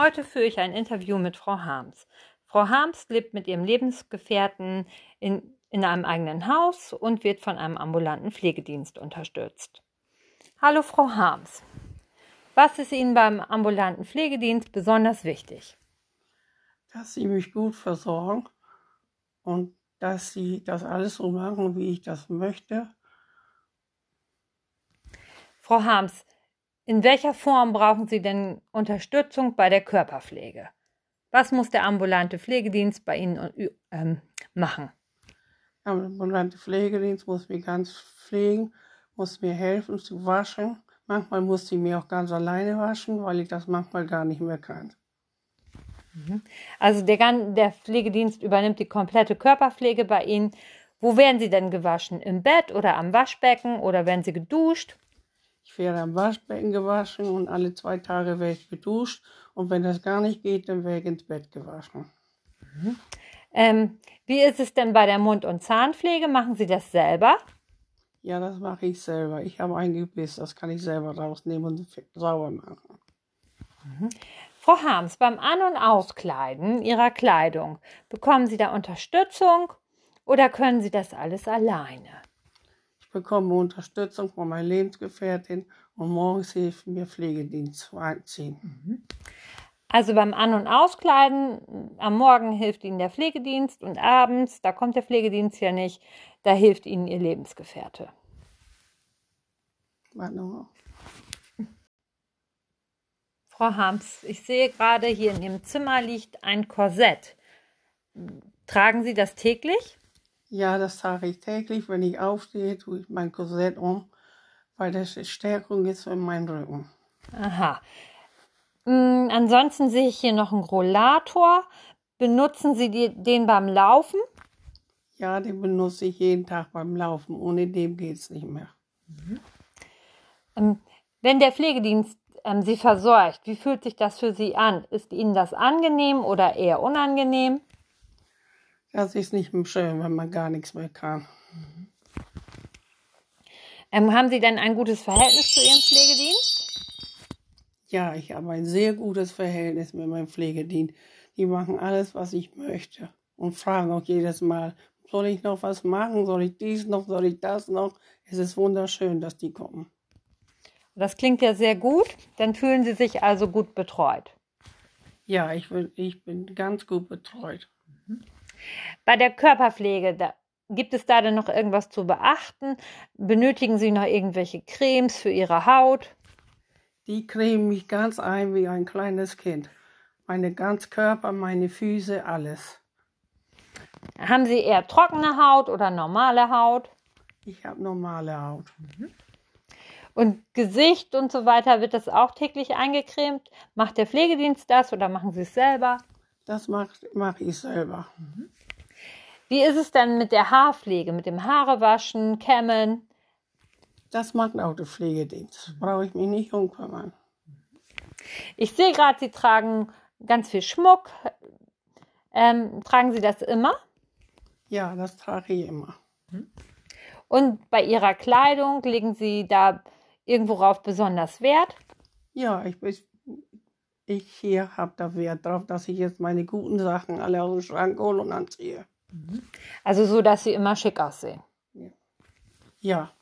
Heute führe ich ein Interview mit Frau Harms. Frau Harms lebt mit ihrem Lebensgefährten in, in einem eigenen Haus und wird von einem ambulanten Pflegedienst unterstützt. Hallo Frau Harms. Was ist Ihnen beim ambulanten Pflegedienst besonders wichtig? Dass Sie mich gut versorgen und dass Sie das alles so machen, wie ich das möchte. Frau Harms, in welcher Form brauchen Sie denn Unterstützung bei der Körperpflege? Was muss der ambulante Pflegedienst bei Ihnen ähm, machen? Der ambulante Pflegedienst muss mich ganz pflegen, muss mir helfen zu waschen. Manchmal muss sie mir auch ganz alleine waschen, weil ich das manchmal gar nicht mehr kann. Mhm. Also der, der Pflegedienst übernimmt die komplette Körperpflege bei Ihnen. Wo werden Sie denn gewaschen? Im Bett oder am Waschbecken oder werden Sie geduscht? Ich werde am Waschbecken gewaschen und alle zwei Tage werde ich geduscht. Und wenn das gar nicht geht, dann werde ich ins Bett gewaschen. Mhm. Ähm, wie ist es denn bei der Mund- und Zahnpflege? Machen Sie das selber? Ja, das mache ich selber. Ich habe ein Gebiss, das kann ich selber rausnehmen und sauber machen. Mhm. Frau Harms, beim An- und Auskleiden Ihrer Kleidung, bekommen Sie da Unterstützung oder können Sie das alles alleine? Bekomme Unterstützung von meiner Lebensgefährtin und morgens hilft mir Pflegedienst zu einziehen. Mhm. Also beim An- und Auskleiden, am Morgen hilft Ihnen der Pflegedienst und abends, da kommt der Pflegedienst ja nicht, da hilft Ihnen Ihr Lebensgefährte. Warte Frau Harms, ich sehe gerade hier in Ihrem Zimmer liegt ein Korsett. Tragen Sie das täglich? Ja, das trage ich täglich. Wenn ich aufstehe, tue ich mein Korsett um, weil das Stärkung ist in meinem Rücken. Aha. Mhm, ansonsten sehe ich hier noch einen Rollator. Benutzen Sie die, den beim Laufen? Ja, den benutze ich jeden Tag beim Laufen. Ohne dem geht es nicht mehr. Mhm. Ähm, wenn der Pflegedienst ähm, Sie versorgt, wie fühlt sich das für Sie an? Ist Ihnen das angenehm oder eher unangenehm? Das ist nicht schön, wenn man gar nichts mehr kann. Ähm, haben Sie denn ein gutes Verhältnis zu Ihrem Pflegedienst? Ja, ich habe ein sehr gutes Verhältnis mit meinem Pflegedienst. Die machen alles, was ich möchte und fragen auch jedes Mal, soll ich noch was machen? Soll ich dies noch? Soll ich das noch? Es ist wunderschön, dass die kommen. Das klingt ja sehr gut. Dann fühlen Sie sich also gut betreut. Ja, ich bin, ich bin ganz gut betreut. Mhm. Bei der Körperpflege, da, gibt es da denn noch irgendwas zu beachten? Benötigen Sie noch irgendwelche Cremes für Ihre Haut? Die cremen mich ganz ein wie ein kleines Kind. Meine ganz Körper, meine Füße, alles. Haben Sie eher trockene Haut oder normale Haut? Ich habe normale Haut. Mhm. Und Gesicht und so weiter, wird das auch täglich eingecremt? Macht der Pflegedienst das oder machen Sie es selber? Das mache mach ich selber. Wie ist es dann mit der Haarpflege, mit dem Haarewaschen, Kämmen? Das macht auch der Pflegedienst. Brauche ich mich nicht umkümmern. Ich sehe gerade, Sie tragen ganz viel Schmuck. Ähm, tragen Sie das immer? Ja, das trage ich immer. Und bei Ihrer Kleidung legen Sie da irgendwo drauf besonders Wert? Ja, ich, ich hier habe da Wert drauf, dass ich jetzt meine guten Sachen alle aus dem Schrank hole und anziehe. Also so, dass Sie immer schick aussehen. Ja. ja.